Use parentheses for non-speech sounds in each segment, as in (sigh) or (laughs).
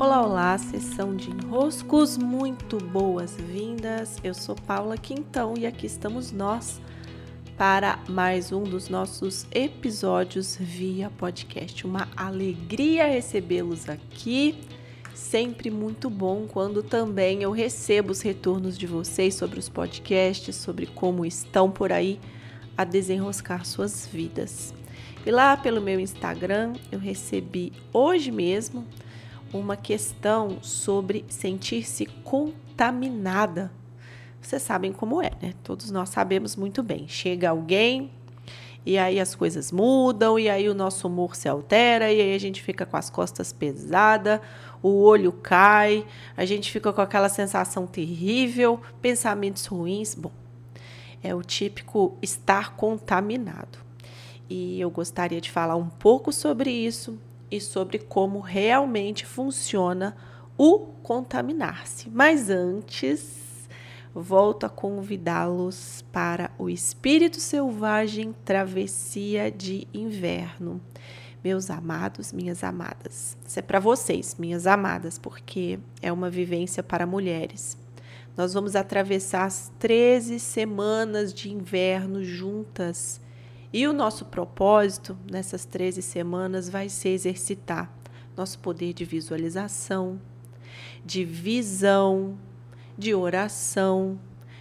Olá, olá, sessão de enroscos, muito boas-vindas. Eu sou Paula Quintão e aqui estamos nós para mais um dos nossos episódios via podcast. Uma alegria recebê-los aqui. Sempre muito bom quando também eu recebo os retornos de vocês sobre os podcasts, sobre como estão por aí a desenroscar suas vidas. E lá pelo meu Instagram eu recebi hoje mesmo uma questão sobre sentir-se contaminada. Vocês sabem como é, né? Todos nós sabemos muito bem. Chega alguém e aí as coisas mudam, e aí o nosso humor se altera, e aí a gente fica com as costas pesadas, o olho cai, a gente fica com aquela sensação terrível, pensamentos ruins. Bom, é o típico estar contaminado. E eu gostaria de falar um pouco sobre isso e sobre como realmente funciona o contaminar-se. Mas antes, volto a convidá-los para o Espírito Selvagem Travessia de Inverno. Meus amados, minhas amadas. Isso é para vocês, minhas amadas, porque é uma vivência para mulheres. Nós vamos atravessar as 13 semanas de inverno juntas e o nosso propósito nessas 13 semanas vai ser exercitar nosso poder de visualização, de visão, de oração,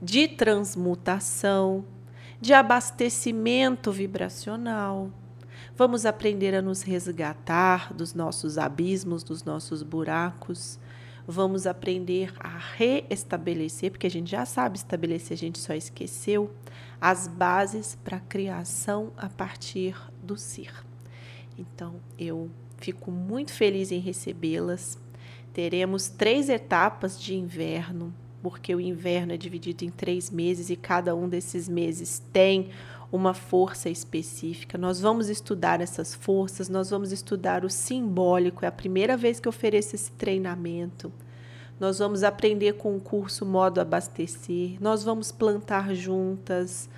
de transmutação, de abastecimento vibracional. Vamos aprender a nos resgatar dos nossos abismos, dos nossos buracos. Vamos aprender a reestabelecer, porque a gente já sabe estabelecer, a gente só esqueceu as bases para a criação a partir do ser. Então, eu fico muito feliz em recebê-las. Teremos três etapas de inverno, porque o inverno é dividido em três meses e cada um desses meses tem uma força específica. Nós vamos estudar essas forças, nós vamos estudar o simbólico. É a primeira vez que ofereço esse treinamento. Nós vamos aprender com o curso Modo Abastecer, nós vamos plantar juntas,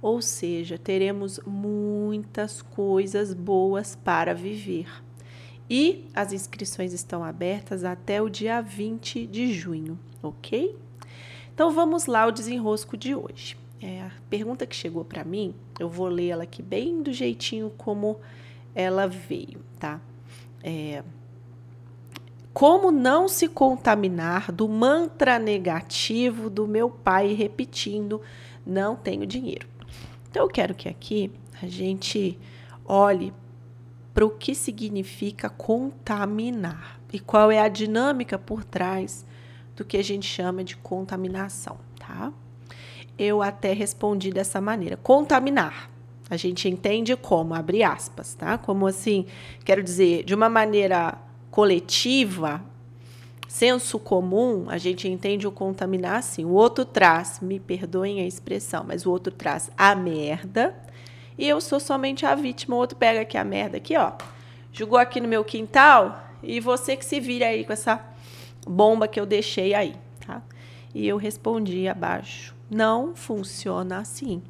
ou seja, teremos muitas coisas boas para viver. E as inscrições estão abertas até o dia 20 de junho, ok? Então vamos lá ao desenrosco de hoje. É, a pergunta que chegou para mim, eu vou ler ela aqui bem do jeitinho como ela veio, tá? É, como não se contaminar do mantra negativo do meu pai repetindo: não tenho dinheiro. Então eu quero que aqui a gente olhe para o que significa contaminar e qual é a dinâmica por trás do que a gente chama de contaminação, tá? Eu até respondi dessa maneira: contaminar. A gente entende como, abre aspas, tá? Como assim, quero dizer, de uma maneira coletiva, senso comum, a gente entende o contaminar assim. O outro traz, me perdoem a expressão, mas o outro traz a merda e eu sou somente a vítima. O outro pega aqui a merda aqui, ó, jogou aqui no meu quintal e você que se vira aí com essa bomba que eu deixei aí, tá? E eu respondi abaixo: não funciona assim.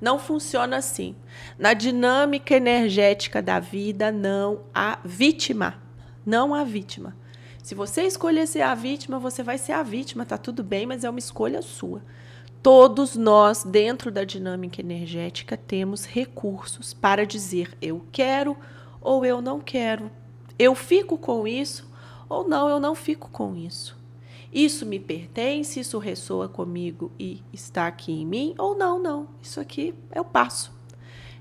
Não funciona assim. Na dinâmica energética da vida, não há vítima não a vítima. Se você escolher ser a vítima, você vai ser a vítima, tá tudo bem, mas é uma escolha sua. Todos nós, dentro da dinâmica energética, temos recursos para dizer eu quero ou eu não quero. Eu fico com isso ou não, eu não fico com isso. Isso me pertence, isso ressoa comigo e está aqui em mim ou não, não. Isso aqui eu passo.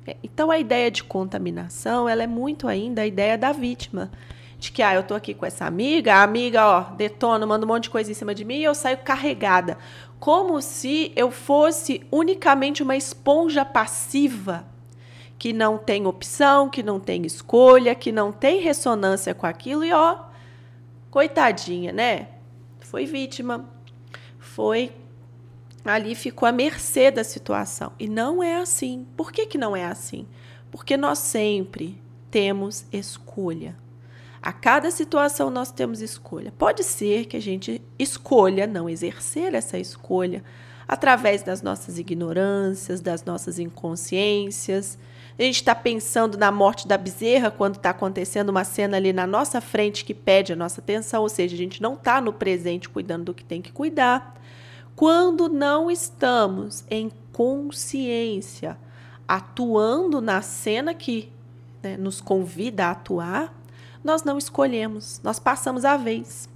É, então a ideia de contaminação, ela é muito ainda a ideia da vítima de que, ah, eu tô aqui com essa amiga, a amiga, ó, detona, manda um monte de coisa em cima de mim e eu saio carregada. Como se eu fosse unicamente uma esponja passiva que não tem opção, que não tem escolha, que não tem ressonância com aquilo e, ó, coitadinha, né? Foi vítima, foi ali ficou à mercê da situação. E não é assim. Por que, que não é assim? Porque nós sempre temos escolha. A cada situação nós temos escolha. Pode ser que a gente escolha não exercer essa escolha através das nossas ignorâncias, das nossas inconsciências. A gente está pensando na morte da bezerra quando está acontecendo uma cena ali na nossa frente que pede a nossa atenção, ou seja, a gente não está no presente cuidando do que tem que cuidar. Quando não estamos em consciência, atuando na cena que né, nos convida a atuar, nós não escolhemos, nós passamos a vez.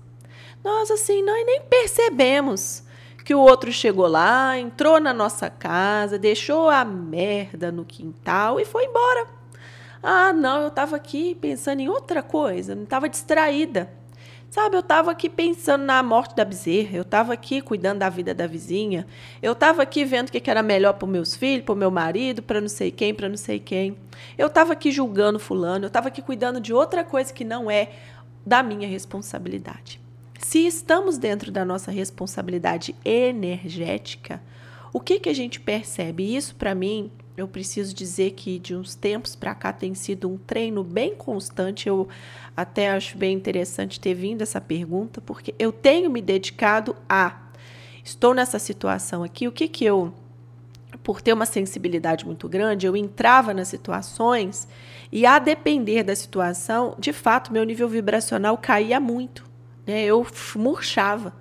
Nós, assim, nós nem percebemos que o outro chegou lá, entrou na nossa casa, deixou a merda no quintal e foi embora. Ah, não, eu estava aqui pensando em outra coisa, não estava distraída. Sabe, eu estava aqui pensando na morte da bezerra, eu estava aqui cuidando da vida da vizinha, eu estava aqui vendo o que era melhor para meus filhos, para meu marido, para não sei quem, para não sei quem. Eu estava aqui julgando fulano, eu estava aqui cuidando de outra coisa que não é da minha responsabilidade. Se estamos dentro da nossa responsabilidade energética, o que, que a gente percebe? Isso, para mim, eu preciso dizer que de uns tempos para cá tem sido um treino bem constante. Eu até acho bem interessante ter vindo essa pergunta, porque eu tenho me dedicado a. Estou nessa situação aqui, o que, que eu. Por ter uma sensibilidade muito grande, eu entrava nas situações e, a depender da situação, de fato, meu nível vibracional caía muito. Né? Eu murchava.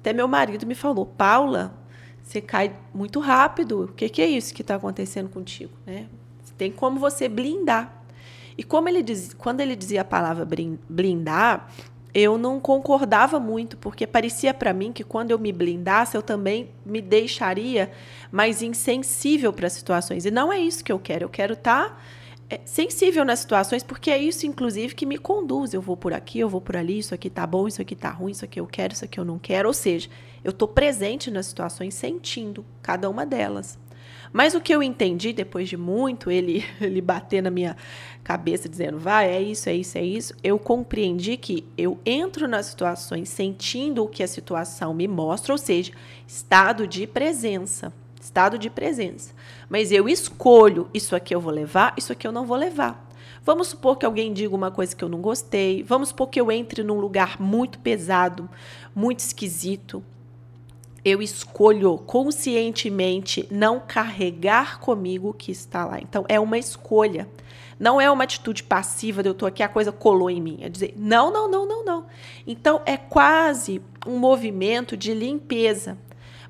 Até meu marido me falou: Paula, você cai muito rápido. O que, que é isso que está acontecendo contigo? Né? Tem como você blindar. E como ele diz, quando ele dizia a palavra blindar, eu não concordava muito, porque parecia para mim que quando eu me blindasse, eu também me deixaria mais insensível para situações. E não é isso que eu quero. Eu quero estar tá sensível nas situações, porque é isso, inclusive, que me conduz. Eu vou por aqui, eu vou por ali, isso aqui tá bom, isso aqui tá ruim, isso aqui eu quero, isso aqui eu não quero. Ou seja, eu estou presente nas situações, sentindo cada uma delas. Mas o que eu entendi depois de muito ele, (laughs) ele bater na minha cabeça dizendo, vai, é isso, é isso, é isso, eu compreendi que eu entro nas situações sentindo o que a situação me mostra, ou seja, estado de presença estado de presença. Mas eu escolho isso aqui eu vou levar, isso aqui eu não vou levar. Vamos supor que alguém diga uma coisa que eu não gostei, vamos supor que eu entre num lugar muito pesado, muito esquisito. Eu escolho conscientemente não carregar comigo o que está lá. Então é uma escolha. Não é uma atitude passiva de eu estou aqui, a coisa colou em mim. É dizer, não, não, não, não, não. Então é quase um movimento de limpeza.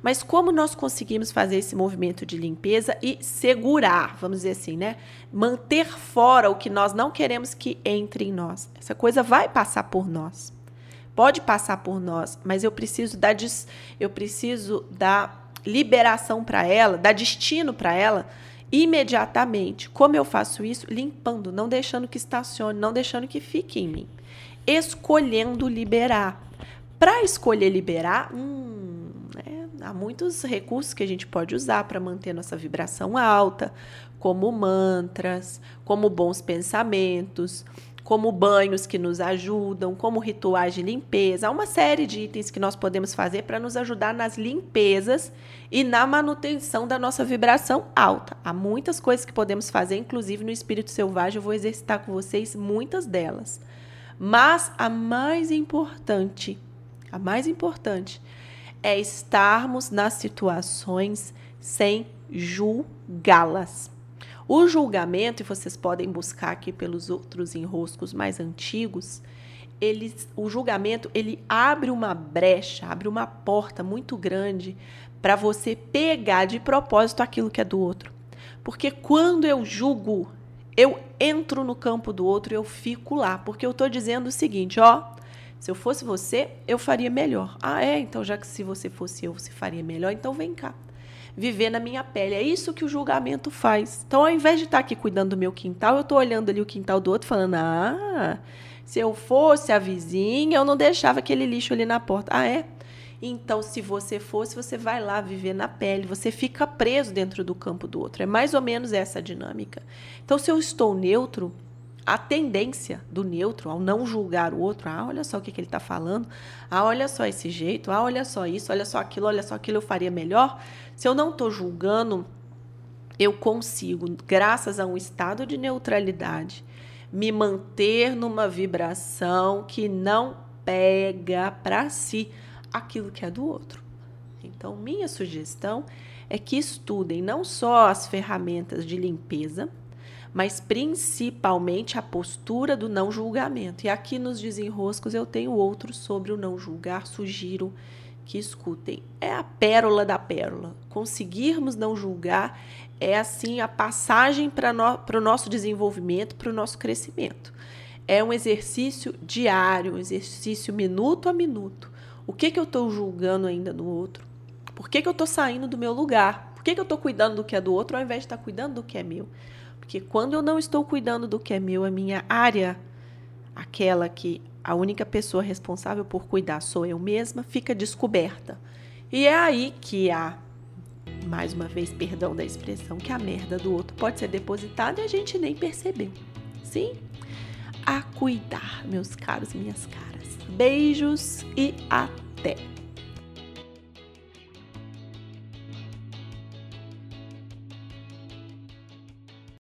Mas como nós conseguimos fazer esse movimento de limpeza e segurar, vamos dizer assim, né? Manter fora o que nós não queremos que entre em nós. Essa coisa vai passar por nós. Pode passar por nós, mas eu preciso dar eu preciso dar liberação para ela, dar destino para ela imediatamente. Como eu faço isso? Limpando, não deixando que estacione, não deixando que fique em mim. Escolhendo liberar. Para escolher liberar, hum, há muitos recursos que a gente pode usar para manter nossa vibração alta, como mantras, como bons pensamentos, como banhos que nos ajudam, como rituais de limpeza. Há uma série de itens que nós podemos fazer para nos ajudar nas limpezas e na manutenção da nossa vibração alta. Há muitas coisas que podemos fazer, inclusive no espírito selvagem, eu vou exercitar com vocês muitas delas. Mas a mais importante, a mais importante é estarmos nas situações sem julgá-las. O julgamento, e vocês podem buscar aqui pelos outros enroscos mais antigos, eles, o julgamento ele abre uma brecha, abre uma porta muito grande para você pegar de propósito aquilo que é do outro. Porque quando eu julgo, eu entro no campo do outro, eu fico lá, porque eu estou dizendo o seguinte, ó, se eu fosse você, eu faria melhor. Ah, é? Então, já que se você fosse eu, você faria melhor, então vem cá. Viver na minha pele. É isso que o julgamento faz. Então, ao invés de estar aqui cuidando do meu quintal, eu estou olhando ali o quintal do outro, falando: ah, se eu fosse a vizinha, eu não deixava aquele lixo ali na porta. Ah, é? Então, se você fosse, você vai lá viver na pele, você fica preso dentro do campo do outro. É mais ou menos essa dinâmica. Então, se eu estou neutro, a tendência do neutro ao não julgar o outro, ah, olha só o que, que ele está falando, ah, olha só esse jeito, ah, olha só isso, olha só aquilo, olha só aquilo, eu faria melhor. Se eu não estou julgando, eu consigo, graças a um estado de neutralidade, me manter numa vibração que não pega para si aquilo que é do outro. Então, minha sugestão é que estudem não só as ferramentas de limpeza, mas principalmente a postura do não julgamento. E aqui nos desenroscos eu tenho outros sobre o não julgar, sugiro que escutem. É a pérola da pérola. Conseguirmos não julgar é assim a passagem para no, o nosso desenvolvimento, para o nosso crescimento. É um exercício diário, um exercício minuto a minuto. O que, que eu estou julgando ainda no outro? Por que, que eu estou saindo do meu lugar? Por que, que eu estou cuidando do que é do outro ao invés de estar tá cuidando do que é meu? Porque quando eu não estou cuidando do que é meu, a minha área, aquela que a única pessoa responsável por cuidar sou eu mesma, fica descoberta. E é aí que há, mais uma vez, perdão da expressão, que a merda do outro pode ser depositada e a gente nem percebeu. Sim? A cuidar, meus caros, minhas caras. Beijos e até!